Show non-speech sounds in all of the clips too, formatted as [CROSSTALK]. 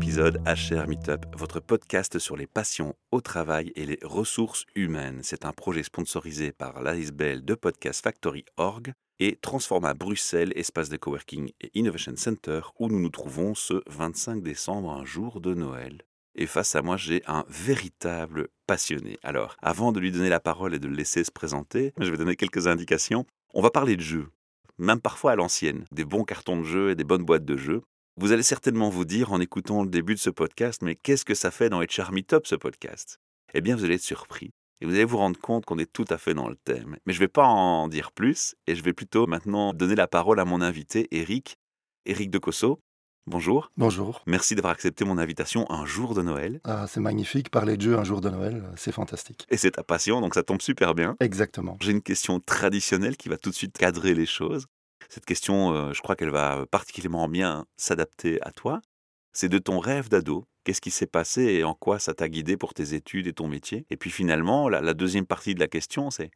épisode HR Meetup, votre podcast sur les passions au travail et les ressources humaines. C'est un projet sponsorisé par l'ASBL de Podcast Factory Org et Transforma Bruxelles, espace de coworking et innovation center où nous nous trouvons ce 25 décembre, un jour de Noël. Et face à moi, j'ai un véritable passionné. Alors, avant de lui donner la parole et de le laisser se présenter, je vais donner quelques indications. On va parler de jeux, même parfois à l'ancienne, des bons cartons de jeux et des bonnes boîtes de jeux. Vous allez certainement vous dire en écoutant le début de ce podcast, mais qu'est-ce que ça fait dans HR Meetup ce podcast? Eh bien, vous allez être surpris. Et vous allez vous rendre compte qu'on est tout à fait dans le thème. Mais je ne vais pas en dire plus, et je vais plutôt maintenant donner la parole à mon invité, Eric. Eric de Cosso. Bonjour. Bonjour. Merci d'avoir accepté mon invitation un jour de Noël. Ah, c'est magnifique, parler de jeu un jour de Noël, c'est fantastique. Et c'est ta passion, donc ça tombe super bien. Exactement. J'ai une question traditionnelle qui va tout de suite cadrer les choses. Cette question, euh, je crois qu'elle va particulièrement bien s'adapter à toi. C'est de ton rêve d'ado. Qu'est-ce qui s'est passé et en quoi ça t'a guidé pour tes études et ton métier? Et puis finalement, la, deuxième partie de la question, c'est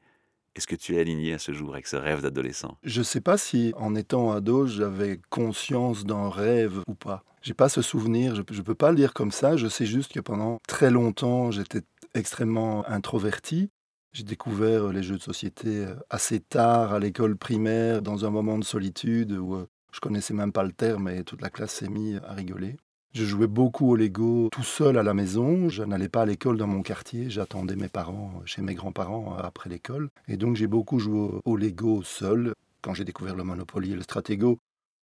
est-ce que tu es aligné à ce jour avec ce rêve d'adolescent? Je ne sais pas si en étant ado, j'avais conscience d'un rêve ou pas. J'ai pas ce souvenir, je ne peux pas le dire comme ça. Je sais juste que pendant très longtemps, j'étais extrêmement introverti. J'ai découvert les jeux de société assez tard à l'école primaire, dans un moment de solitude où je connaissais même pas le terme et toute la classe s'est mise à rigoler. Je jouais beaucoup au Lego tout seul à la maison. Je n'allais pas à l'école dans mon quartier. J'attendais mes parents chez mes grands-parents après l'école. Et donc j'ai beaucoup joué au Lego seul. Quand j'ai découvert le Monopoly et le Stratego,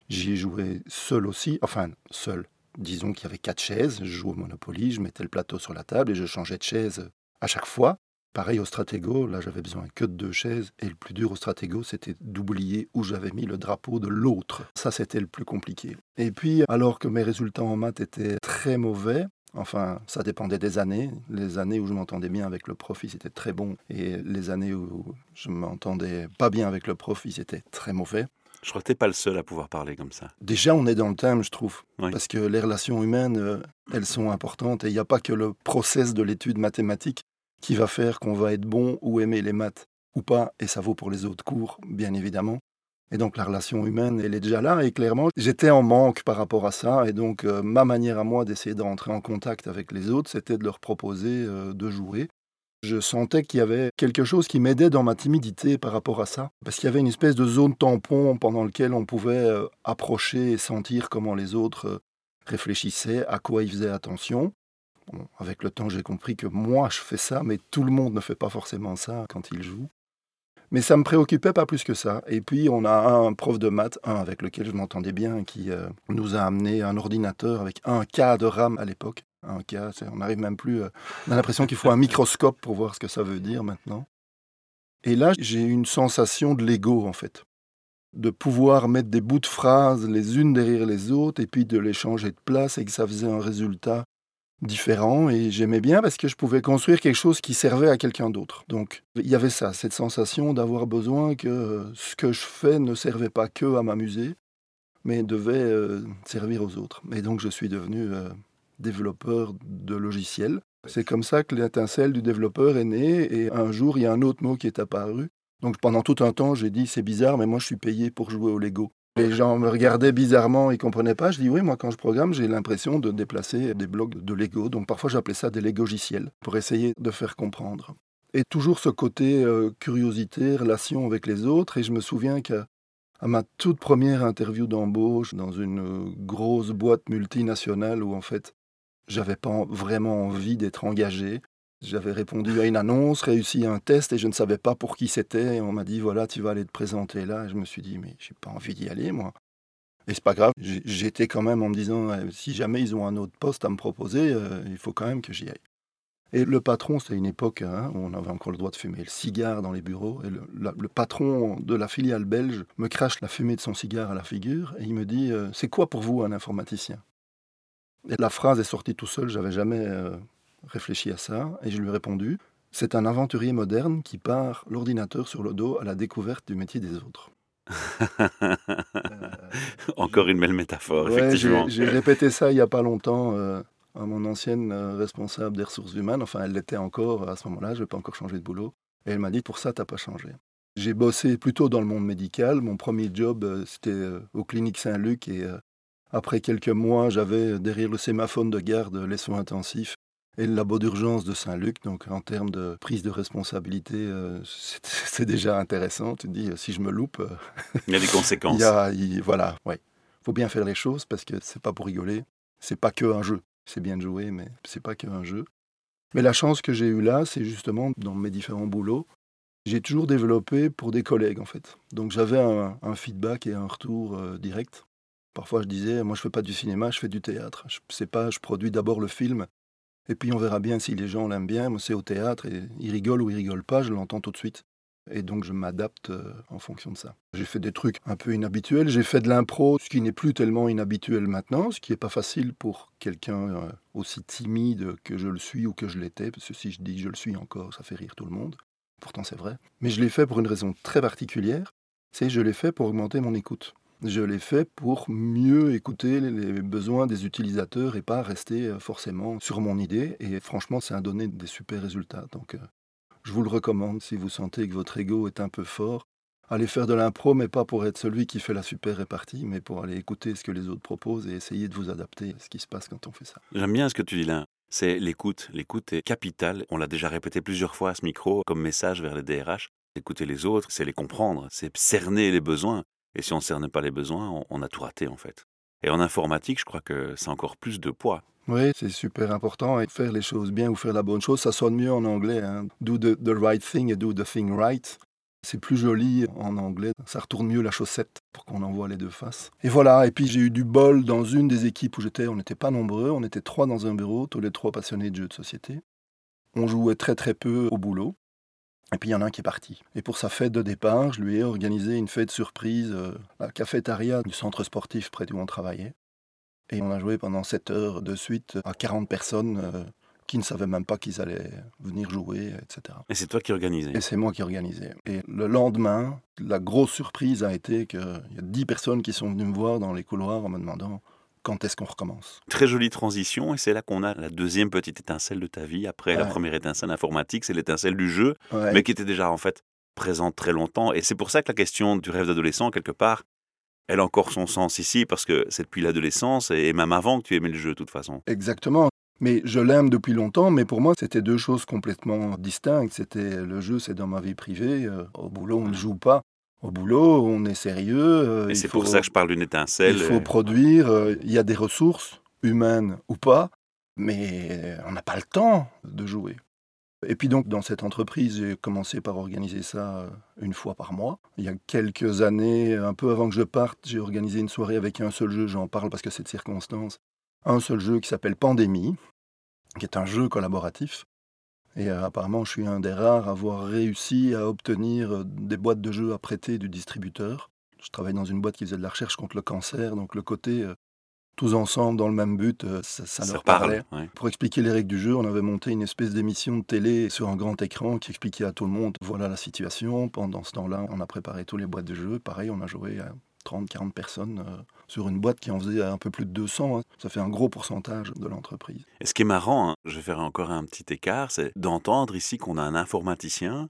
j'y ai joué seul aussi. Enfin, seul. Disons qu'il y avait quatre chaises. Je jouais au Monopoly, je mettais le plateau sur la table et je changeais de chaise à chaque fois. Pareil au Stratego, là j'avais besoin que de deux chaises, et le plus dur au Stratego, c'était d'oublier où j'avais mis le drapeau de l'autre. Ça, c'était le plus compliqué. Et puis, alors que mes résultats en maths étaient très mauvais, Enfin, ça dépendait des années. Les années où je m'entendais bien avec le prof, ils étaient très bons. Et les années où je m'entendais pas bien avec le prof, ils étaient très mauvais. Je crois que tu pas le seul à pouvoir parler comme ça. Déjà, on est dans le thème, je trouve. Parce que les relations humaines, euh, elles sont importantes. Et il n'y a pas que le process de l'étude mathématique qui va faire qu'on va être bon ou aimer les maths ou pas, et ça vaut pour les autres cours, bien évidemment. Et donc la relation humaine, elle est déjà là, et clairement, j'étais en manque par rapport à ça, et donc euh, ma manière à moi d'essayer d'entrer en contact avec les autres, c'était de leur proposer euh, de jouer. Je sentais qu'il y avait quelque chose qui m'aidait dans ma timidité par rapport à ça, parce qu'il y avait une espèce de zone tampon pendant laquelle on pouvait euh, approcher et sentir comment les autres réfléchissaient, à quoi ils faisaient attention avec le temps, j'ai compris que moi, je fais ça, mais tout le monde ne fait pas forcément ça quand il joue. Mais ça me préoccupait pas plus que ça. Et puis, on a un prof de maths, un avec lequel je m'entendais bien, qui euh, nous a amené un ordinateur avec un K de RAM à l'époque. Un K, on n'arrive même plus. Euh, on a l'impression qu'il faut un microscope pour voir ce que ça veut dire maintenant. Et là, j'ai une sensation de l'ego, en fait. De pouvoir mettre des bouts de phrases les unes derrière les autres et puis de les changer de place et que ça faisait un résultat différent et j'aimais bien parce que je pouvais construire quelque chose qui servait à quelqu'un d'autre. Donc il y avait ça, cette sensation d'avoir besoin que ce que je fais ne servait pas que à m'amuser, mais devait euh, servir aux autres. Et donc je suis devenu euh, développeur de logiciels. C'est comme ça que l'étincelle du développeur est née et un jour il y a un autre mot qui est apparu. Donc pendant tout un temps j'ai dit c'est bizarre mais moi je suis payé pour jouer au Lego. Les gens me regardaient bizarrement, ils ne comprenaient pas. Je dis oui, moi quand je programme, j'ai l'impression de déplacer des blocs de Lego. Donc parfois j'appelais ça des logiciels pour essayer de faire comprendre. Et toujours ce côté euh, curiosité, relation avec les autres. Et je me souviens qu'à ma toute première interview d'embauche dans une euh, grosse boîte multinationale où en fait j'avais pas vraiment envie d'être engagé, j'avais répondu à une annonce, réussi un test et je ne savais pas pour qui c'était. On m'a dit voilà, tu vas aller te présenter là. Je me suis dit mais j'ai pas envie d'y aller moi. Et c'est pas grave. J'étais quand même en me disant si jamais ils ont un autre poste à me proposer, euh, il faut quand même que j'y aille. Et le patron, c'était une époque hein, où on avait encore le droit de fumer le cigare dans les bureaux. Et le, patron de la filiale belge me crache la fumée de son cigare à la figure et il me dit euh, C'est quoi pour vous un informaticien? Et la phrase est sortie tout seul, j'avais jamais euh, réfléchi à ça et je lui ai répondu c'est un aventurier moderne qui part l'ordinateur sur le dos à la découverte du métier des autres. [LAUGHS] Encore une belle métaphore, J'ai répété ça il n'y a pas longtemps euh, à mon ancienne euh, responsable des ressources humaines. Enfin, elle l'était encore à ce moment-là, je n'ai pas encore changé de boulot. Et elle m'a dit, pour ça, tu n'as pas changé. J'ai bossé plutôt dans le monde médical. Mon premier job, euh, c'était aux cliniques Saint-Luc et Après quelques mois, j'avais derrière le sémaphone de garde les soins intensifs et le labo d'urgence de Saint-Luc. Donc en termes de prise de responsabilité, euh, c'est [LAUGHS] déjà intéressant. Tu te dis, si je me loupe... il y a des conséquences. [LAUGHS] Il voilà, ouais. faut bien faire les choses parce que c'est pas pour rigoler. C'est pas que un jeu. C'est bien de jouer, mais c'est pas que un jeu. Mais la chance que j'ai eue là, c'est justement dans mes différents boulots, j'ai toujours développé pour des collègues en fait. Donc j'avais un, feedback et un retour euh, direct. Parfois je disais, moi je fais pas du cinéma, je fais du théâtre. Je sais pas, je produis d'abord le film et puis on verra bien si les gens l'aiment bien. Moi c'est au théâtre et ils rigolent ou ils rigolent pas, je l'entends tout de suite. Et donc je m'adapte euh, en fonction de ça. J'ai fait des trucs un peu inhabituels. J'ai fait de l'impro, ce qui n'est plus tellement inhabituel maintenant, ce qui n'est pas facile pour quelqu'un euh, aussi timide que je le suis ou que je l'étais, parce que si je dis que je le suis encore, ça fait rire tout le monde. Pourtant c'est vrai. Mais je l'ai fait pour une raison très particulière, c'est je l'ai fait pour augmenter mon écoute. Je l'ai fait pour mieux écouter les besoins des utilisateurs et pas rester euh, forcément sur mon idée. Et franchement, ça a donné des super résultats. Donc je vous le recommande si vous sentez que votre ego est un peu fort. Allez faire de l'impro, mais pas pour être celui qui fait la super répartie, mais pour aller écouter ce que les autres proposent et essayer de vous adapter à ce qui se passe quand on fait ça. J'aime bien ce que tu dis là. C'est l'écoute. L'écoute est capitale. On l'a déjà répété plusieurs fois à ce micro comme message vers les DRH. Écouter les autres, c'est les comprendre, c'est cerner les besoins. Et si on ne cerne pas les besoins, on a tout raté en fait. Et en informatique, je crois que c'est encore plus de poids. Oui, c'est super important. Et faire les choses bien ou faire la bonne chose, ça sonne mieux en anglais. Hein. Do the, right thing et do the thing right. C'est plus joli en anglais. Ça retourne mieux la chaussette pour qu'on en voit les deux faces. Et voilà. Et puis j'ai eu du bol dans une des équipes où j'étais. On n'était pas nombreux. On était trois dans un bureau, tous les trois passionnés de jeux de société. On jouait très très peu au boulot. Et puis il y en a un qui est parti. Et pour sa fête de départ, je lui ai organisé une fête surprise euh, à la cafétéria du centre sportif près où on travaillait. Et on a joué pendant 7 heures de suite à 40 personnes euh, qui ne savaient même pas qu'ils allaient venir jouer, etc. Et c'est toi qui organisais Et c'est moi qui organisais. Et le lendemain, la grosse surprise a été qu'il y a 10 personnes qui sont venues me voir dans les couloirs en me demandant quand est-ce qu'on recommence? Très jolie transition, et c'est là qu'on a la deuxième petite étincelle de ta vie. Après la première étincelle informatique, c'est l'étincelle du jeu, mais qui était déjà en fait présente très longtemps. Et c'est pour ça que la question du rêve d'adolescent, quelque part, elle a encore son sens ici parce que c'est depuis l'adolescence et même avant que tu aimais le jeu de toute façon. Exactement. Mais je l'aime depuis longtemps, mais pour moi, c'était deux choses complètement distinctes. C'était le jeu, c'est dans ma vie privée. Euh, au boulot, on ne joue pas. Au boulot, on est sérieux. Euh, et c'est pour ça que je parle d'une étincelle. Il faut produire. Euh, il y a des ressources, humaines ou pas, mais on n'a pas le temps de jouer. Et puis donc dans cette entreprise, j'ai commencé par organiser ça euh, une fois par mois. Il y a quelques années, un peu avant que je parte, j'ai organisé une soirée avec un seul jeu, j'en parle parce que c'est de circonstance, un seul jeu qui s'appelle Pandémie, qui est un jeu collaboratif. Et euh, apparemment, je suis un des rares à avoir réussi à obtenir euh, des boîtes de jeux à prêter du distributeur. Je travaille dans une boîte qui faisait de la recherche contre le cancer, donc le côté tous ensemble dans le même but, euh, ça, leur parlait. Pour expliquer les règles du jeu, on avait monté une espèce d'émission de télé sur un grand écran qui expliquait à tout le monde voilà la situation. Pendant ce temps-là, on a préparé tous les boîtes de jeux. Pareil, on a joué à 30, 40 personnes euh, sur une boîte qui en faisait un peu plus de 200. Hein. Ça fait un gros pourcentage de l'entreprise. Et ce qui est marrant, hein, je vais faire encore un petit écart, c'est d'entendre ici qu'on a un informaticien.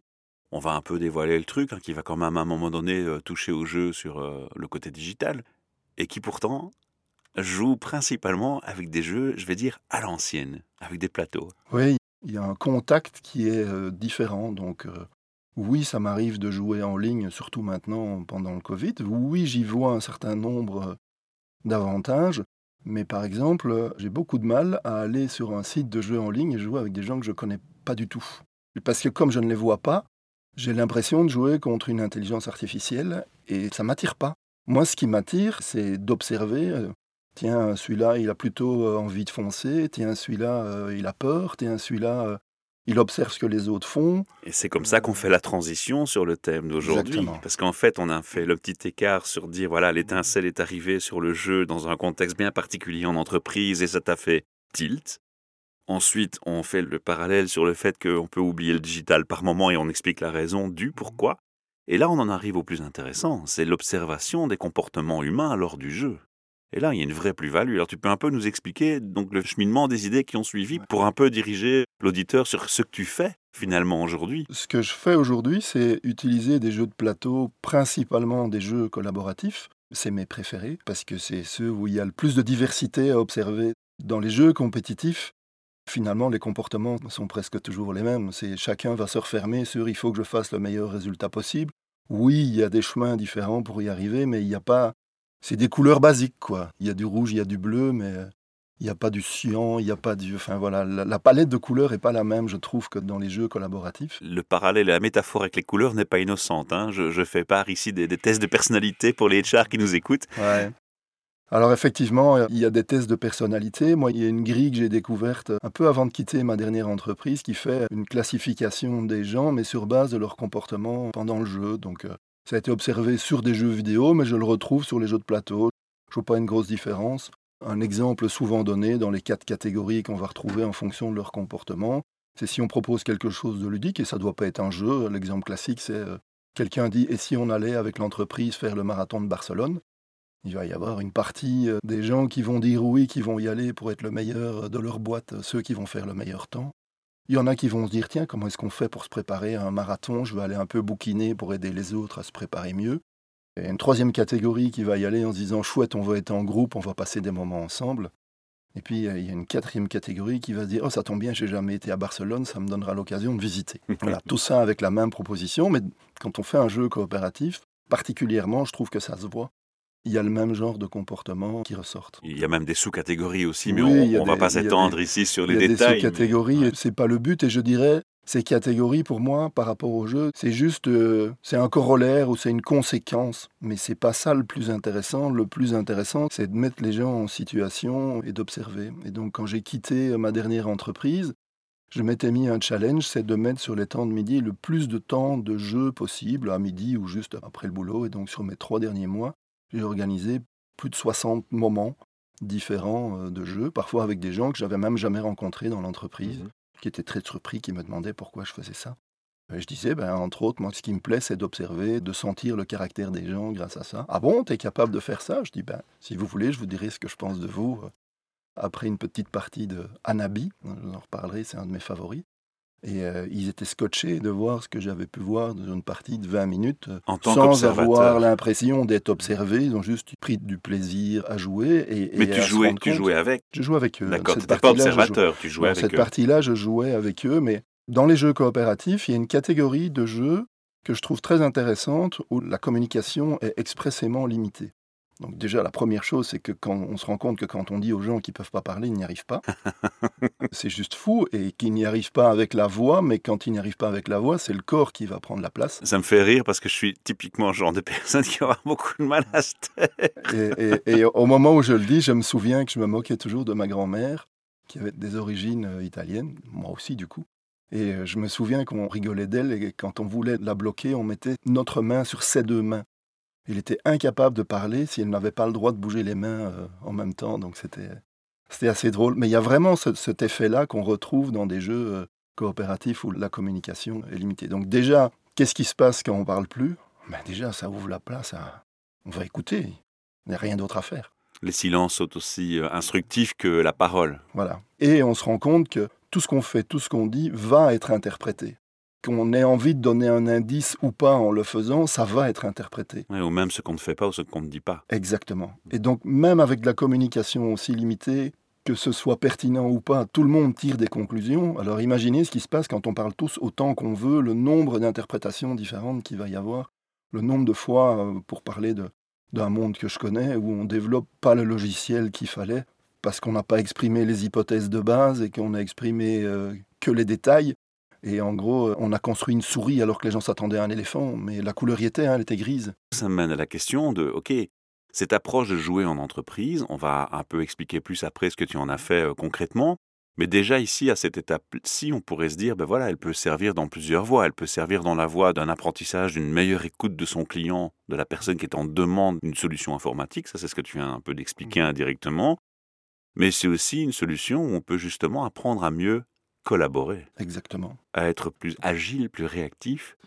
On va un peu dévoiler le truc, hein, qui va quand même à un moment donné euh, toucher au jeu sur le côté digital, et qui pourtant joue principalement avec des jeux, je vais dire, à l'ancienne, avec des plateaux. Oui, il y a un contact qui est euh, différent. Donc, euh, oui, ça m'arrive de jouer en ligne, surtout maintenant pendant le Covid. Oui, j'y vois un certain nombre euh, d'avantages. Mais par exemple, j'ai beaucoup de mal à aller sur un site de jeux en ligne et jouer avec des gens que je ne connais pas du tout. Parce que comme je ne les vois pas, j'ai l'impression de jouer contre une intelligence artificielle et ça m'attire pas. Moi, ce qui m'attire, c'est d'observer Tiens, celui-là, il a plutôt euh, envie de foncer. Tiens, celui-là, euh, il a peur. Tiens, celui-là, euh, il observe ce que les autres font. Et c'est comme ça qu'on fait la transition sur le thème d'aujourd'hui. Parce qu'en fait, on a fait le petit écart sur dire, voilà, l'étincelle est arrivée sur le jeu dans un contexte bien particulier en entreprise et ça t'a fait tilt. Ensuite, on fait le parallèle sur le fait qu'on peut oublier le digital par moment et on explique la raison du pourquoi. Et là, on en arrive au plus intéressant, c'est l'observation des comportements humains lors du jeu. Et là, il y a une vraie plus-value. Alors, tu peux un peu nous expliquer donc le cheminement des idées qui ont suivi pour un peu diriger l'auditeur sur ce que tu fais finalement aujourd'hui? Ce que je fais aujourd'hui, c'est utiliser des jeux de plateau, principalement des jeux collaboratifs, c'est mes préférés parce que c'est ceux où il y a le plus de diversité à observer. Dans les jeux compétitifs, finalement, les comportements sont presque toujours les mêmes. C'est chacun va se refermer sur il faut que je fasse le meilleur résultat possible. Oui, il y a des chemins différents pour y arriver, mais il n'y a pas. C'est des couleurs basiques, quoi. Il y a du rouge, il y a du bleu, mais il n'y a pas du cyan, il n'y a pas du. Enfin voilà, la, palette de couleurs n'est pas la même, je trouve, que dans les jeux collaboratifs. Le parallèle et la métaphore avec les couleurs n'est pas innocente. Hein. Je, fais part ici des, tests de personnalité pour les HR qui nous écoutent. Ouais. Alors effectivement, il y a des tests de personnalité. Moi, il y a une grille que j'ai découverte un peu avant de quitter ma dernière entreprise qui fait une classification des gens, mais sur base de leur comportement pendant le jeu. Donc euh, ça a été observé sur des jeux vidéo, mais je le retrouve sur les jeux de plateau. Je vois pas une grosse différence. Un exemple souvent donné dans les quatre catégories qu'on va retrouver en fonction de leur comportement, c'est si on propose quelque chose de ludique, et ça ne doit pas être un jeu. L'exemple classique, c'est euh, quelqu'un dit Et si on allait avec l'entreprise faire le marathon de Barcelone? Il va y avoir une partie euh, des gens qui vont dire oui, qui vont y aller pour être le meilleur de leur boîte, ceux qui vont faire le meilleur temps. Il y en a qui vont se dire tiens, comment est-ce qu'on fait pour se préparer à un marathon? Je vais aller un peu bouquiner pour aider les autres à se préparer mieux. Il y a une troisième catégorie qui va y aller en se disant chouette, on va être en groupe, on va passer des moments ensemble. Et puis euh, il y a une quatrième catégorie qui va se dire oh ça tombe bien, j'ai jamais été à Barcelone, ça me donnera l'occasion de visiter. [LAUGHS] voilà, tout ça avec la même proposition, mais quand on fait un jeu coopératif, particulièrement, je trouve que ça se voit. Il y a le même genre de comportement qui ressortent. Il y a même des sous-catégories aussi, mais on ne va pas s'étendre ici sur les détails. Il y a des sous-catégories, ce c'est pas le but, et je dirais ces catégories, pour moi, par rapport au jeu, c'est juste, euh, c'est un corollaire ou c'est une conséquence. Mais c'est pas ça le plus intéressant. Le plus intéressant, c'est de mettre les gens en situation et d'observer. Et donc, quand j'ai quitté ma dernière entreprise, je m'étais mis un challenge, c'est de mettre sur les temps de midi le plus de temps de jeu possible, à midi ou juste après le boulot. Et donc, sur mes trois derniers mois, j'ai organisé plus de 60 moments différents euh, de jeu, parfois avec des gens que j'avais même jamais rencontrés dans l'entreprise. Mmh qui était très surpris, qui me demandait pourquoi je faisais ça. je disais, ben, entre autres, moi, ce qui me plaît, c'est d'observer, de sentir le caractère des gens grâce à ça. Ah bon, tu es capable de faire ça? Je dis, ben, si vous voulez, je vous dirai ce que je pense de vous. Euh, après une petite partie de Anabi, je vous en reparlerai, c'est un de mes favoris. Et euh, ils étaient scotchés de voir ce que j'avais pu voir dans une partie de 20 minutes, en sans avoir l'impression d'être observé. Ils ont juste pris du plaisir à jouer. Et, Mais tu, jouais, tu jouais avec Je jouais avec eux. D'accord, tu pas observateur, tu jouais avec cette eux. Cette partie-là, je jouais avec eux. Mais dans les jeux coopératifs, il y a une catégorie de jeux que je trouve très intéressante où la communication est expressément limitée. Donc déjà, la première chose, c'est que quand on se rend compte que quand on dit aux gens qu'ils ne peuvent pas parler, ils n'y arrivent pas. [LAUGHS] c'est juste fou et qu'ils n'y arrivent pas avec la voix, mais quand ils n'y arrivent pas avec la voix, c'est le corps qui va prendre la place. Ça me fait rire parce que je suis typiquement le genre de personne qui aura beaucoup de mal à se taire. Et, au moment où je le dis, je me souviens que je me moquais toujours de ma grand-mère, qui avait des origines euh, italiennes, moi aussi du coup. Et euh, je me souviens qu'on rigolait d'elle et quand on voulait la bloquer, on mettait notre main sur ses deux mains. Il était incapable de parler si elle n'avait pas le droit de bouger les mains euh, en même temps. Donc c'était, c'était assez drôle. Mais il y a vraiment cet effet-là qu'on retrouve dans des jeux euh, coopératifs où la communication est limitée. Donc déjà, qu'est-ce qui se passe quand on parle plus? Ben Déjà, ça ouvre la place à... On va écouter. Il n'y a rien d'autre à faire. Les silences sont aussi euh, instructifs que la parole. Voilà. Et on se rend compte que tout ce qu'on fait, tout ce qu'on dit va être interprété qu'on ait envie de donner un indice ou pas en le faisant, ça va être interprété. ou même ce qu'on ne fait pas ou ce qu'on ne dit pas. Exactement. Et donc même avec de la communication aussi limitée, que ce soit pertinent ou pas, tout le monde tire des conclusions. Alors imaginez ce qui se passe quand on parle tous autant qu'on veut, le nombre d'interprétations différentes qu'il va y avoir, le nombre de fois, euh, pour parler d'un monde que je connais, où on développe pas le logiciel qu'il fallait, parce qu'on n'a pas exprimé les hypothèses de base et qu'on a exprimé euh, que les détails. Et en gros, on a construit une souris alors que les gens s'attendaient à un éléphant, mais la couleur y était, hein, elle était grise. Ça mène à la question de, OK, cette approche de jouer en entreprise, on va un peu expliquer plus après ce que tu en as fait euh, concrètement, mais déjà ici, à cette étape-ci, on pourrait se dire, ben voilà, elle peut servir dans plusieurs voies. Elle peut servir dans la voie d'un apprentissage, d'une meilleure écoute de son client, de la personne qui est en demande d'une solution informatique. Ça, c'est ce que tu viens un peu d'expliquer mmh. indirectement. Mais c'est aussi une solution où on peut justement apprendre à mieux collaborer. Exactement. À être plus agile, plus réactif.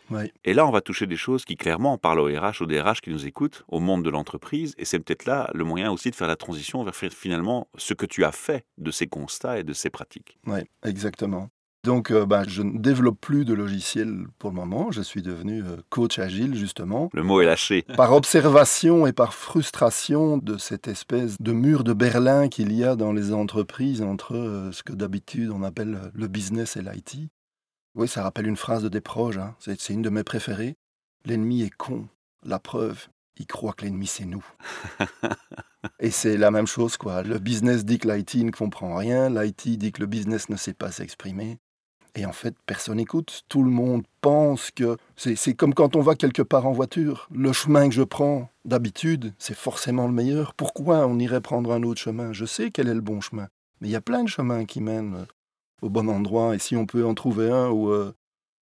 Et là, on va toucher des choses qui, clairement, parlent au RH, au DRH qui nous écoutent, au monde de l'entreprise. Et c'est peut-être là le moyen aussi de faire la transition vers finalement ce que tu as fait de ces constats et de ces pratiques. Oui, exactement. Donc, euh, bah, je ne développe plus de logiciel pour le moment. Je suis devenu euh, coach agile, justement. Le mot est lâché. [LAUGHS] Par observation et par frustration de cette espèce de mur de Berlin qu'il y a dans les entreprises entre euh, ce que d'habitude on appelle le business et l'IT. Oui, ça rappelle une phrase de Desproges. Hein. C'est une de mes préférées. L'ennemi est con. La preuve, il croit que l'ennemi c'est nous. [LAUGHS] et c'est la même chose, quoi. Le business dit que l'IT ne comprend rien, l'IT dit que le business ne sait pas s'exprimer. Et en fait, personne n'écoute. Tout le monde pense que c'est comme quand on va quelque part en voiture. Le chemin que je prends d'habitude, c'est forcément le meilleur. Pourquoi on irait prendre un autre chemin? Je sais quel est le bon chemin. Mais il y a plein de chemins qui mènent euh, au bon endroit. Et si on peut en trouver un où euh,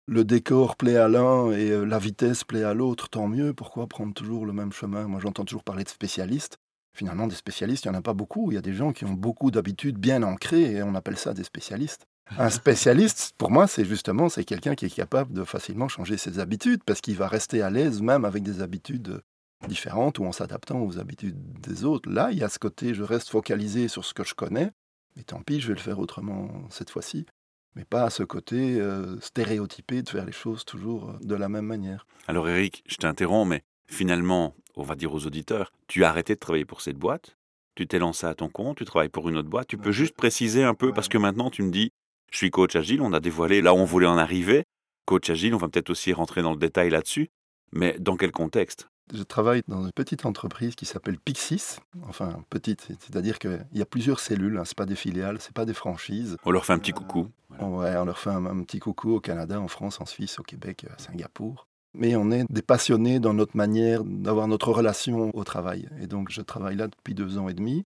le décor plaît à l'un et euh, la vitesse plaît à l'autre, tant mieux. Pourquoi prendre toujours le même chemin? Moi, j'entends toujours parler de spécialistes. Finalement, des spécialistes, il n'y en a pas beaucoup. Il y a des gens qui ont beaucoup d'habitudes bien ancrées et on appelle ça des spécialistes. Un spécialiste, pour moi, c'est justement c'est quelqu'un qui est capable de facilement changer ses habitudes parce qu'il va rester à l'aise même avec des habitudes différentes ou en s'adaptant aux habitudes des autres. Là, il y a ce côté, je reste focalisé sur ce que je connais, mais tant pis, je vais le faire autrement cette fois-ci. Mais pas à ce côté euh, stéréotypé de faire les choses toujours de la même manière. Alors Eric, je t'interromps, mais finalement, on va dire aux auditeurs, tu as arrêté de travailler pour cette boîte, tu t'es lancé à ton compte, tu travailles pour une autre boîte, tu peux juste préciser un peu, parce que maintenant tu me dis, je suis coach agile, on a dévoilé là où on voulait en arriver. Coach agile, on va peut-être aussi rentrer dans le détail là-dessus, mais dans quel contexte? Je travaille dans une petite entreprise qui s'appelle Pixis. Enfin, petite, c'est-à-dire qu'il y a plusieurs cellules, hein, ce pas des filiales, ce pas des franchises. On leur fait un petit coucou. Euh, ouais, on leur fait un, petit coucou au Canada, en France, en Suisse, au Québec, à Singapour. Mais on est des passionnés dans notre manière d'avoir notre relation au travail. Et donc, je travaille là depuis deux ans et demi.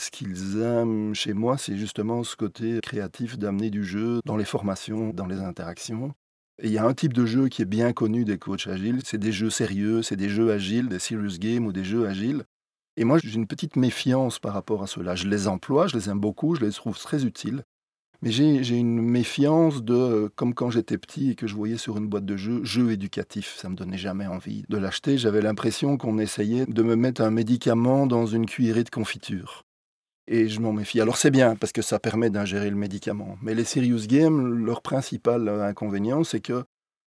Ce qu'ils aiment chez moi, c'est justement ce côté créatif d'amener du jeu dans les formations, dans les interactions. Et il y a un type de jeu qui est bien connu des coachs agiles, c'est des jeux sérieux, c'est des jeux agiles, des serious games ou des jeux agiles. Et moi, j'ai une petite méfiance par rapport à cela. Je les emploie, je les aime beaucoup, je les trouve très utiles. Mais j'ai une méfiance de, comme quand j'étais petit et que je voyais sur une boîte de jeux, jeux éducatifs. Ça me donnait jamais envie de l'acheter. J'avais l'impression qu'on essayait de me mettre un médicament dans une cuillerée de confiture et je m'en méfie. Alors c'est bien parce que ça permet d'ingérer le médicament. Mais les serious games, leur principal euh, inconvénient, c'est que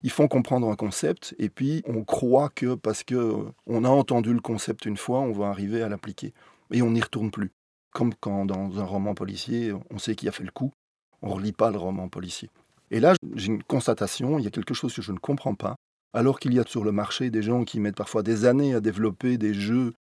ils font comprendre un concept et puis on croit que parce que euh, on a entendu le concept une fois, on va arriver à l'appliquer et on n'y retourne plus. Comme quand dans un roman policier, on sait qui a fait le coup, on relit pas le roman policier. Et là, j'ai une constatation, il y a quelque chose que je ne comprends pas. Alors qu'il y a sur le marché des gens qui mettent parfois des années à développer des jeux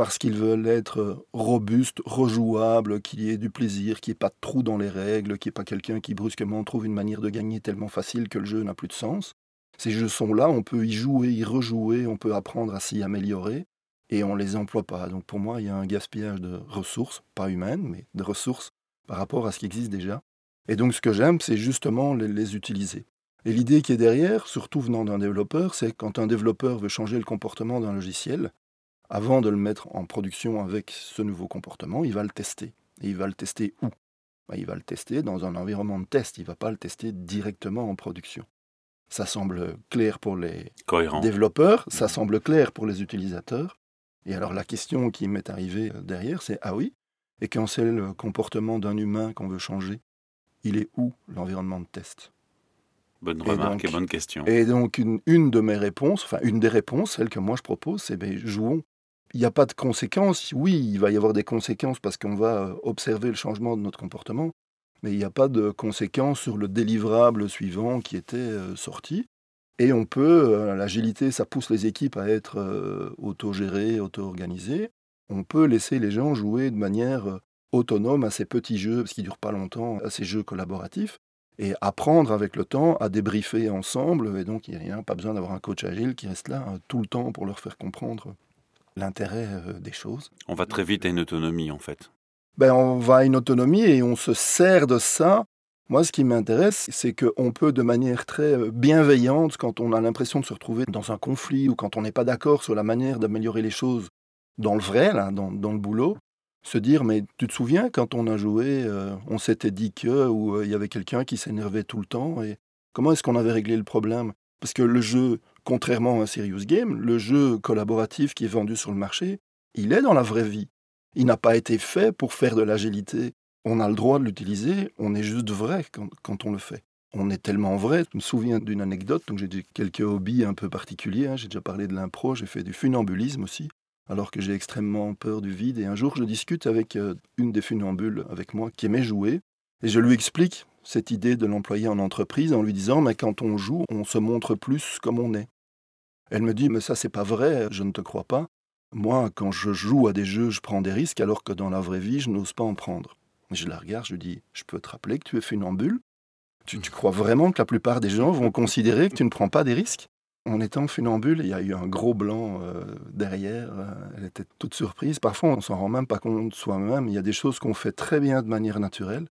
parce qu'ils veulent être robustes, rejouables, qu'il y ait du plaisir, qu'il n'y ait pas de trou dans les règles, qu'il n'y ait pas quelqu'un qui brusquement trouve une manière de gagner tellement facile que le jeu n'a plus de sens. Ces jeux sont là, on peut y jouer, y rejouer, on peut apprendre à s'y améliorer, et on ne les emploie pas. Donc pour moi, il y a un gaspillage de ressources, pas humaines, mais de ressources par rapport à ce qui existe déjà. Et donc ce que j'aime, c'est justement les, les utiliser. Et l'idée qui est derrière, surtout venant d'un développeur, c'est quand un développeur veut changer le comportement d'un logiciel, avant de le mettre en production avec ce nouveau comportement, il va le tester. Et il va le tester où? Bah, Il va le tester dans un environnement de test, il ne va pas le tester directement en production. Ça semble clair pour les développeurs, ça mmh. semble clair pour les utilisateurs. Et alors la question qui m'est arrivée euh, derrière, c'est ah oui, et quand c'est le comportement d'un humain qu'on veut changer, il est où l'environnement de test? Bonne remarque et, bonne question. Et donc une, une, de mes réponses, enfin une des réponses, celle que moi je propose, c'est ben, jouons il n'y a pas de conséquences. Oui, il va y avoir des conséquences parce qu'on va euh, observer le changement de notre comportement, mais il n'y a pas de conséquences sur le délivrable suivant qui était euh, sorti. Et on peut, euh, l'agilité, ça pousse les équipes à être autogérées, auto-organisées. On peut laisser les gens jouer de manière autonome à ces petits jeux, parce qu'ils ne durent pas longtemps, à ces jeux collaboratifs, et apprendre avec le temps à débriefer ensemble. Et donc, il n'y a pas besoin d'avoir un coach agile qui reste là tout le temps pour leur faire comprendre l'intérêt euh, des choses. On va très vite à une autonomie en fait. Ben, on va à une autonomie et on se sert de ça. Moi, ce qui m'intéresse, c'est qu'on peut, de manière très euh, bienveillante, quand on a l'impression de se retrouver dans un conflit ou quand on n'est pas d'accord sur la manière d'améliorer les choses dans le vrai, là, dans, le boulot, se dire, mais tu te souviens quand on a joué, euh, on s'était dit que, ou il y avait quelqu'un qui s'énervait tout le temps, et comment est-ce qu'on avait réglé le problème? Parce que le jeu, Contrairement à un serious game, le jeu collaboratif qui est vendu sur le marché, il est dans la vraie vie. Il n'a pas été fait pour faire de l'agilité. On a le droit de l'utiliser, on est juste vrai quand, on le fait. on est tellement vrai. Je me souviens d'une anecdote, donc j'ai quelques hobbies un peu particuliers. Hein. J'ai déjà parlé de l'impro, j'ai fait du funambulisme aussi, alors que j'ai extrêmement peur du vide. Et un jour, je discute avec euh, une des funambules avec moi qui aimait jouer, et je lui explique cette idée de l'employer en entreprise en lui disant mais quand on joue, on se montre plus comme on est. Elle me dit mais ça c'est pas vrai, je ne te crois pas. Moi, quand je joue à des jeux, je prends des risques alors que dans la vraie vie, je n'ose pas en prendre. Je la regarde, je lui dis je peux te rappeler que tu es funambule? Tu, tu crois vraiment que la plupart des gens vont considérer que tu ne prends pas des risques? En étant funambule, il y a eu un gros blanc euh, derrière. Euh, elle était toute surprise. Parfois, on s'en rend même pas compte soi-même. Il y a des choses qu'on fait très bien de manière naturelle,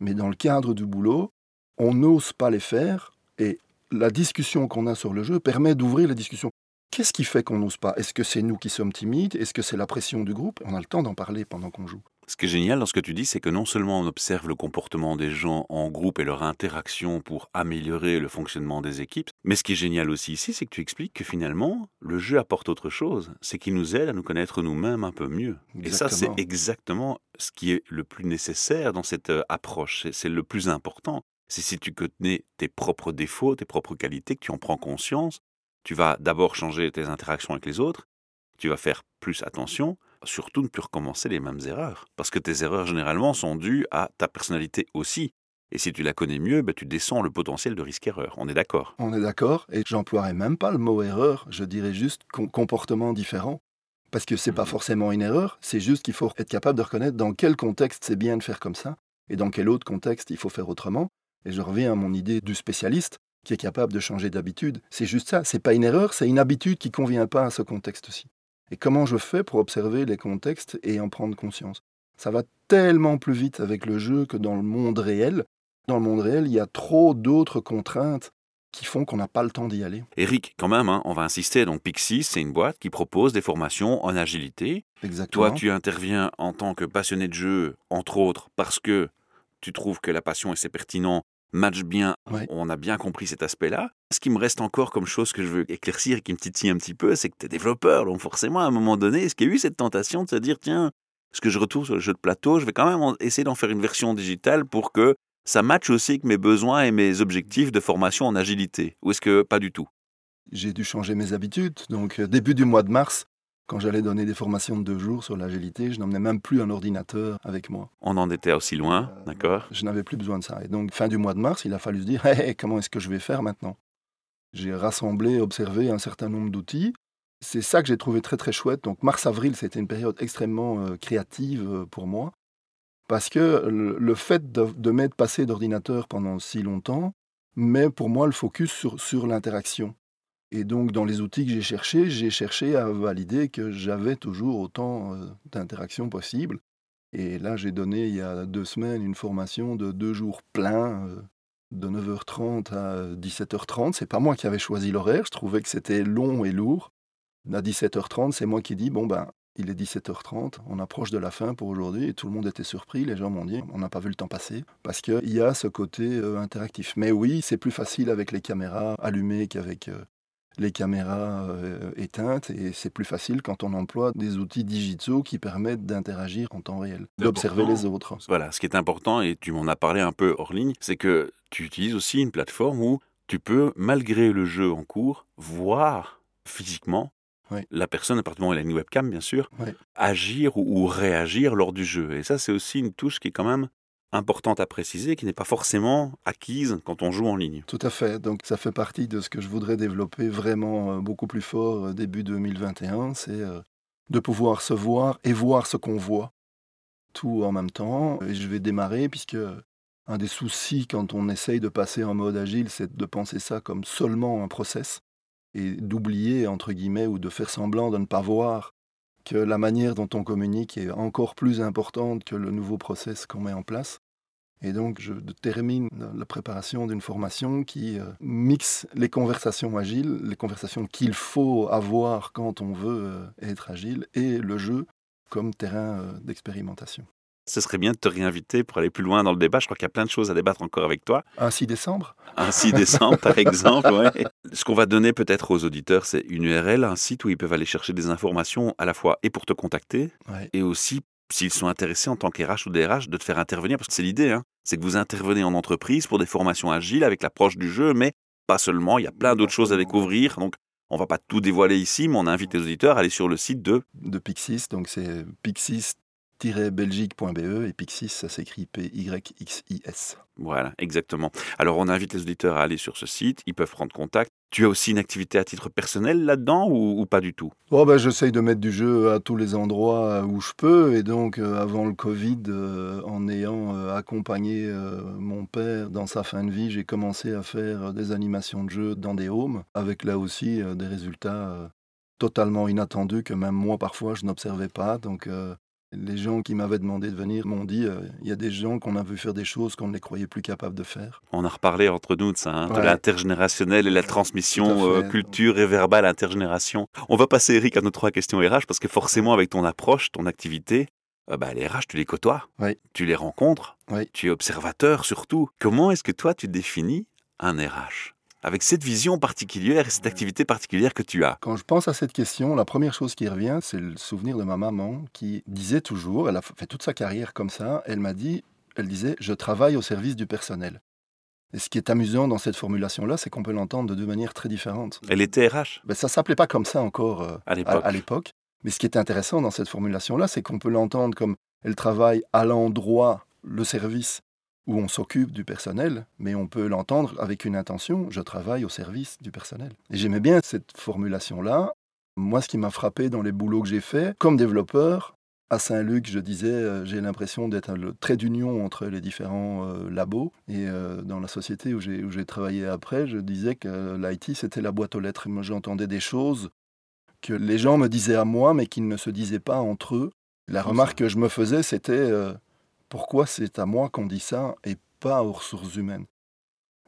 mais dans le cadre du boulot, on n'ose pas les faire. Et la discussion qu'on a sur le jeu permet d'ouvrir la discussion. Qu'est-ce qui fait qu'on n'ose pas? Est-ce que c'est nous qui sommes timides? Est-ce que c'est la pression du groupe? On a le temps d'en parler pendant qu'on joue. Ce qui est génial dans ce que tu dis, c'est que non seulement on observe le comportement des gens en groupe et leur interaction pour améliorer le fonctionnement des équipes, mais ce qui est génial aussi ici, c'est que tu expliques que finalement, le jeu apporte autre chose. C'est qu'il nous aide à nous connaître nous-mêmes un peu mieux. Et ça, c'est exactement ce qui est le plus nécessaire dans cette euh, approche. C'est le plus important. C'est si tu connais tes propres défauts, tes propres qualités, que tu en prends conscience, tu vas d'abord changer tes interactions avec les autres, tu vas faire plus attention, surtout ne plus recommencer les mêmes erreurs. Parce que tes erreurs généralement sont dues à ta personnalité aussi. Et si tu la connais mieux, ben, tu descends le potentiel de risque-erreur. On est d'accord On est d'accord. Et j'emploierais même pas le mot erreur, je dirais juste comportement différent. Parce que c'est pas mmh. forcément une erreur, c'est juste qu'il faut être capable de reconnaître dans quel contexte c'est bien de faire comme ça et dans quel autre contexte il faut faire autrement. Et je reviens à mon idée du spécialiste qui est capable de changer d'habitude. C'est juste ça, c'est pas une erreur, c'est une habitude qui convient pas à ce contexte-ci. Et comment je fais pour observer les contextes et en prendre conscience? Ça va tellement plus vite avec le jeu que dans le monde réel. Dans le monde réel, il y a trop d'autres contraintes qui font qu'on n'a pas le temps d'y aller. Eric, quand même, hein, on va insister. Donc Pixis, c'est une boîte qui propose des formations en agilité. Exactement. Toi, tu interviens en tant que passionné de jeu, entre autres, parce que tu trouves que la passion et c'est pertinent match bien, on a bien compris cet aspect-là. Ce qui me reste encore comme chose que je veux éclaircir et qui me titille un petit peu, c'est que tu es développeur, donc forcément à un moment donné, est-ce qu'il y a eu cette tentation de se dire, tiens, ce que je retrouve sur le jeu de plateau, je vais quand même essayer d'en faire une version digitale pour que ça matche aussi avec mes besoins et mes objectifs de formation en agilité Ou est-ce que pas du tout? J'ai dû changer mes habitudes. Donc, euh, début du mois de mars, quand j'allais donner des formations de deux jours sur l'agilité, je n'emmenais même plus un ordinateur avec moi. On en était aussi loin, euh, d'accord Je n'avais plus besoin de ça. Et donc, fin du mois de mars, il a fallu se dire hey, [LAUGHS] comment est-ce que je vais faire maintenant? J'ai rassemblé, observé un certain nombre d'outils. C'est ça que j'ai trouvé très très chouette. Donc, mars-avril, c'était une période extrêmement euh, créative euh, pour moi. Parce que le, fait de, de m'être passé d'ordinateur pendant si longtemps met pour moi le focus sur, sur l'interaction. Et donc, dans les outils que j'ai cherchés, j'ai cherché à valider que j'avais toujours autant euh, d'interactions possibles. Et là, j'ai donné il y a deux semaines une formation de deux jours pleins, euh, de 9h30 à 17h30. C'est pas moi qui avais choisi l'horaire, je trouvais que c'était long et lourd. À 17h30, c'est moi qui dis bon ben, il est 17h30, on approche de la fin pour aujourd'hui et tout le monde était surpris. Les gens m'ont dit on n'a pas vu le temps passer parce qu'il y a ce côté euh, interactif. Mais oui, c'est plus facile avec les caméras allumées qu'avec les caméras euh, éteintes et c'est plus facile quand on emploie des outils digitaux qui permettent d'interagir en temps réel, d'observer les autres. Voilà, ce qui est important, et tu m'en as parlé un peu hors ligne, c'est que tu utilises aussi une plateforme où tu peux, malgré le jeu en cours, voir physiquement la personne, à partir du moment où elle a une webcam, bien sûr, agir ou, ou, réagir lors du jeu. Et ça, c'est aussi une touche qui est quand même importante à préciser, qui n'est pas forcément acquise quand on joue en ligne. Tout à fait. Donc ça fait partie de ce que je voudrais développer vraiment euh, beaucoup plus fort euh, début 2021, c'est euh, de pouvoir se voir et voir ce qu'on voit, tout en même temps. Et je vais démarrer puisque un des soucis quand on essaye de passer en mode agile, c'est de penser ça comme seulement un process et d'oublier, entre guillemets, ou de faire semblant de ne pas voir que la manière dont on communique est encore plus importante que le nouveau process qu'on met en place. Et donc, je termine la préparation d'une formation qui euh, mixe les conversations agiles, les conversations qu'il faut avoir quand on veut euh, être agile, et le jeu comme terrain euh, d'expérimentation. Ce serait bien de te réinviter pour aller plus loin dans le débat. Je crois qu'il y a plein de choses à débattre encore avec toi. Un 6 décembre? Un 6 décembre, par [LAUGHS] exemple. Ce qu'on va donner peut-être aux auditeurs, c'est une URL, un site où ils peuvent aller chercher des informations à la fois et pour te contacter, et aussi s'ils sont intéressés en tant qu'RH ou DRH de te faire intervenir, parce que c'est l'idée, hein, c'est que vous intervenez en entreprise pour des formations agiles avec l'approche du jeu, mais pas seulement, il y a plein d'autres choses à découvrir. Donc, on va pas tout dévoiler ici, mais on invite les auditeurs à aller sur le site de... De Pixis, donc c'est pixis-belgique.be et Pixis, ça s'écrit P-Y-X-I-S. Voilà, exactement. Alors on invite les auditeurs à aller sur ce site, ils peuvent prendre contact. Tu as aussi une activité à titre personnel là-dedans ou, pas du tout? Oh ben, J'essaye de mettre du jeu à tous les endroits où je peux. Et donc, euh, avant le Covid, euh, en ayant euh, accompagné mon père dans sa fin de vie, j'ai commencé à faire des animations de jeu dans des homes, avec là aussi des résultats totalement inattendus que même moi, parfois, je n'observais pas. Donc, les gens qui m'avaient demandé de venir m'ont dit euh, il y a des gens qu'on a vu faire des choses qu'on ne les croyait plus capables de faire. On a reparlé entre nous de ça, hein, de l'intergénérationnel et la transmission euh, culture et verbale intergénération. On va passer, Eric, à nos trois questions RH parce que forcément, avec ton approche, ton activité, euh, bah, les RH, tu les côtoies, tu les rencontres, tu es observateur surtout. Comment est-ce que toi, tu définis un RH avec cette vision particulière et cette activité particulière que tu as Quand je pense à cette question, la première chose qui revient, c'est le souvenir de ma maman qui disait toujours, elle a fait toute sa carrière comme ça, elle m'a dit, elle disait, je travaille au service du personnel. Et ce qui est amusant dans cette formulation-là, c'est qu'on peut l'entendre de deux manières très différentes. Elle était RH ben, Ça s'appelait pas comme ça encore euh, à l'époque. Mais ce qui est intéressant dans cette formulation-là, c'est qu'on peut l'entendre comme elle travaille à l'endroit, le service où on s'occupe du personnel, mais on peut l'entendre avec une intention, je travaille au service du personnel. Et j'aimais bien cette formulation-là. Moi, ce qui m'a frappé dans les boulots que j'ai faits, comme développeur, à Saint-Luc, je disais, euh, j'ai l'impression d'être le trait d'union entre les différents euh, labos. Et euh, dans la société où j'ai travaillé après, je disais que l'IT, c'était la boîte aux lettres. moi, j'entendais des choses que les gens me disaient à moi, mais qu'ils ne se disaient pas entre eux. La remarque que je me faisais, c'était pourquoi c'est à moi qu'on dit ça et pas aux ressources humaines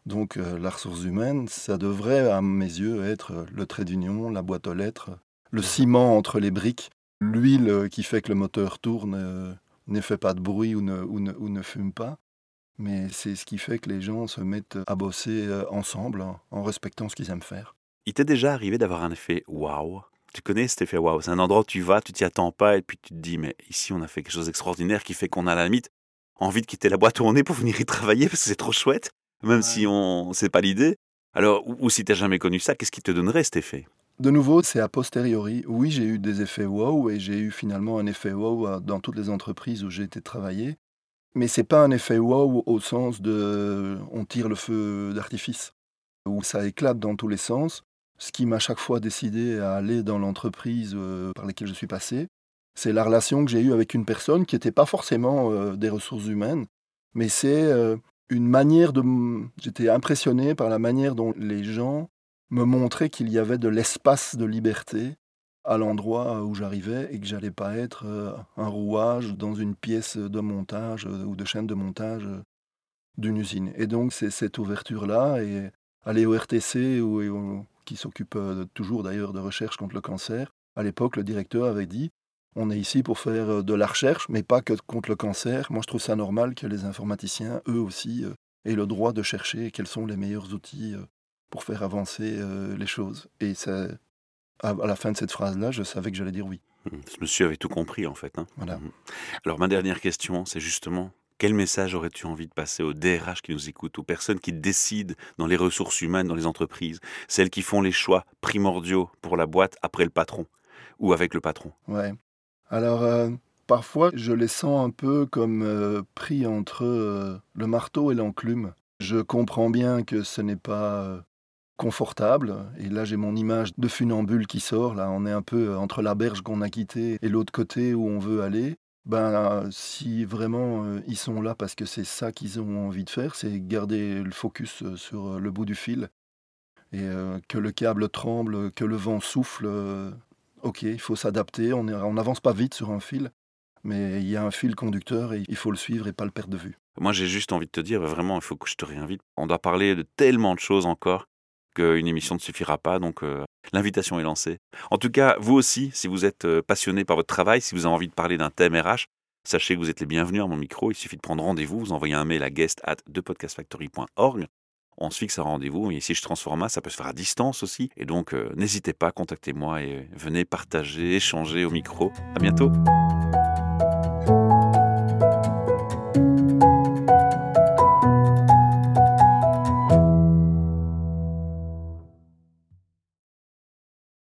Donc euh, la ressource humaine, ça devrait, à mes yeux, être le trait d'union, la boîte aux lettres, le ciment entre les briques, l'huile qui fait que le moteur tourne euh, ne fait pas de bruit ou ne, ou ne, fume pas. Mais c'est ce qui fait que les gens se mettent à bosser euh, ensemble en respectant ce qu'ils aiment faire. Il t'est déjà arrivé d'avoir un effet waouh tu connais cet effet waouh. C'est un endroit où tu vas, tu t'y attends pas, et puis tu te dis, mais ici, on a fait quelque chose d'extraordinaire qui fait qu'on a la limite envie de quitter la boîte où on est pour venir y travailler parce que c'est trop chouette, même si on c'est pas l'idée. Alors, ou, si tu n'as jamais connu ça, qu'est-ce qui te donnerait cet effet? De nouveau, c'est a posteriori. Oui, j'ai eu des effets wow et j'ai eu finalement un effet wow euh, dans toutes les entreprises où j'ai été travailler. Mais c'est pas un effet wow au sens de on tire le feu d'artifice, où ça éclate dans tous les sens ce qui m'a chaque fois décidé à aller dans l'entreprise euh, par laquelle je suis passé, c'est la relation que j'ai eue avec une personne qui n'était pas forcément euh, des ressources humaines, mais c'est euh, une manière de... J'étais impressionné par la manière dont les gens me montraient qu'il y avait de l'espace de liberté à l'endroit où j'arrivais et que j'allais pas être un rouage dans une pièce de montage ou de chaîne de montage d'une usine. Et donc c'est cette ouverture-là et aller au RTC ou qui s'occupe euh, toujours d'ailleurs de recherche contre le cancer, à l'époque, le directeur avait dit on est ici pour faire euh, de la recherche, mais pas que contre le cancer. Moi, je trouve ça normal que les informaticiens, eux aussi, euh, aient le droit de chercher quels sont les meilleurs outils pour faire avancer les choses. Et ça, à la fin de cette phrase-là, je savais que j'allais dire oui. Mmh, ce monsieur avait tout compris, en fait. Hein. Voilà. Mmh. Alors, ma dernière question, c'est justement quel message aurais-tu envie de passer aux DRH qui nous écoutent, aux personnes qui décident dans les ressources humaines, dans les entreprises, celles qui font les choix primordiaux pour la boîte après le patron ou avec le patron? Ouais. Alors, euh, parfois, je les sens un peu comme euh, pris entre euh, le marteau et l'enclume. Je comprends bien que ce n'est pas confortable. Et là, j'ai mon image de funambule qui sort. Là, on est un peu entre la berge qu'on a quittée et l'autre côté où on veut aller ben, si vraiment ils sont là parce que c'est ça qu'ils ont envie de faire, c'est garder le focus sur le bout du fil et que le câble tremble, que le vent souffle. ok, il faut s'adapter, on n'avance pas vite sur un fil, mais il y a un fil conducteur et il faut le suivre et pas le perdre de vue. Moi, j'ai juste envie de te dire, vraiment, il faut que je te réinvite. On doit parler de tellement de choses encore qu'une émission ne suffira pas. Donc, L'invitation est lancée. En tout cas, vous aussi, si vous êtes euh, passionné par votre travail, si vous avez envie de parler d'un thème RH, sachez que vous êtes les bienvenus à mon micro. Il suffit de prendre rendez-vous, vous envoyez un mail à guest at podcastfactory.org. On se fixe un rendez-vous. Et ici, je transforme ça peut se faire à distance aussi. Et donc, euh, n'hésitez pas, contactez-moi et venez partager, échanger au micro. À bientôt.